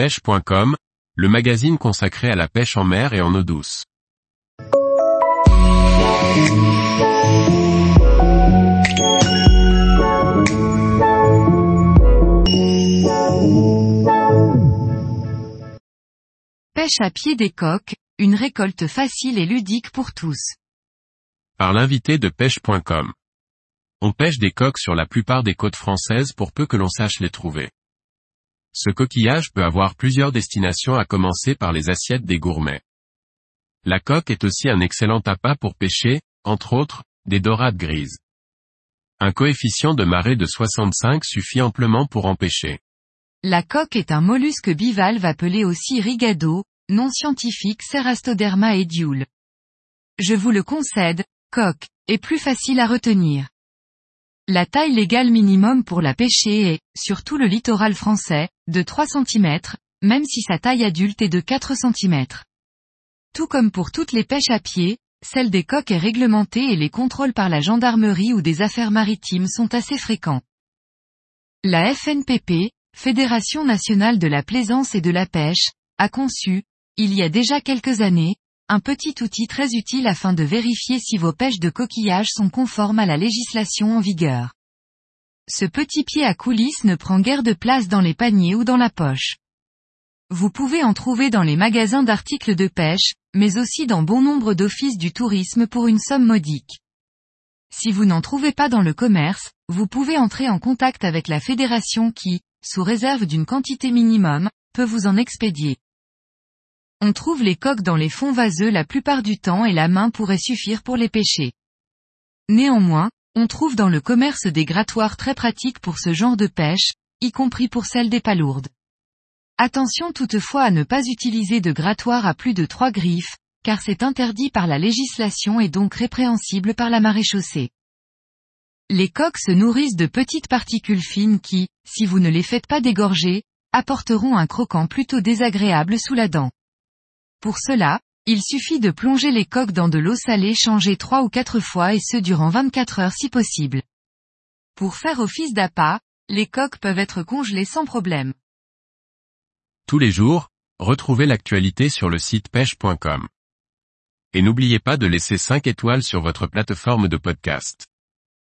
pêche.com, le magazine consacré à la pêche en mer et en eau douce. Pêche à pied des coques, une récolte facile et ludique pour tous. Par l'invité de pêche.com. On pêche des coques sur la plupart des côtes françaises pour peu que l'on sache les trouver. Ce coquillage peut avoir plusieurs destinations à commencer par les assiettes des gourmets. La coque est aussi un excellent appât pour pêcher, entre autres, des dorades grises. Un coefficient de marée de 65 suffit amplement pour en pêcher. La coque est un mollusque bivalve appelé aussi rigado, nom scientifique Cerastoderma edule. Je vous le concède, coque, est plus facile à retenir. La taille légale minimum pour la pêcher est, sur tout le littoral français, de 3 cm, même si sa taille adulte est de 4 cm. Tout comme pour toutes les pêches à pied, celle des coques est réglementée et les contrôles par la gendarmerie ou des affaires maritimes sont assez fréquents. La FNPP, Fédération nationale de la plaisance et de la pêche, a conçu, il y a déjà quelques années, un petit outil très utile afin de vérifier si vos pêches de coquillages sont conformes à la législation en vigueur. Ce petit pied à coulisses ne prend guère de place dans les paniers ou dans la poche. Vous pouvez en trouver dans les magasins d'articles de pêche, mais aussi dans bon nombre d'offices du tourisme pour une somme modique. Si vous n'en trouvez pas dans le commerce, vous pouvez entrer en contact avec la fédération qui, sous réserve d'une quantité minimum, peut vous en expédier. On trouve les coques dans les fonds vaseux la plupart du temps et la main pourrait suffire pour les pêcher. Néanmoins, on trouve dans le commerce des grattoirs très pratiques pour ce genre de pêche, y compris pour celles des palourdes. Attention toutefois à ne pas utiliser de grattoir à plus de trois griffes, car c'est interdit par la législation et donc répréhensible par la maréchaussée. Les coques se nourrissent de petites particules fines qui, si vous ne les faites pas dégorger, apporteront un croquant plutôt désagréable sous la dent. Pour cela, il suffit de plonger les coques dans de l'eau salée changée trois ou quatre fois et ce durant 24 heures si possible. Pour faire office d'appât, les coques peuvent être congelées sans problème. Tous les jours, retrouvez l'actualité sur le site pêche.com. Et n'oubliez pas de laisser 5 étoiles sur votre plateforme de podcast.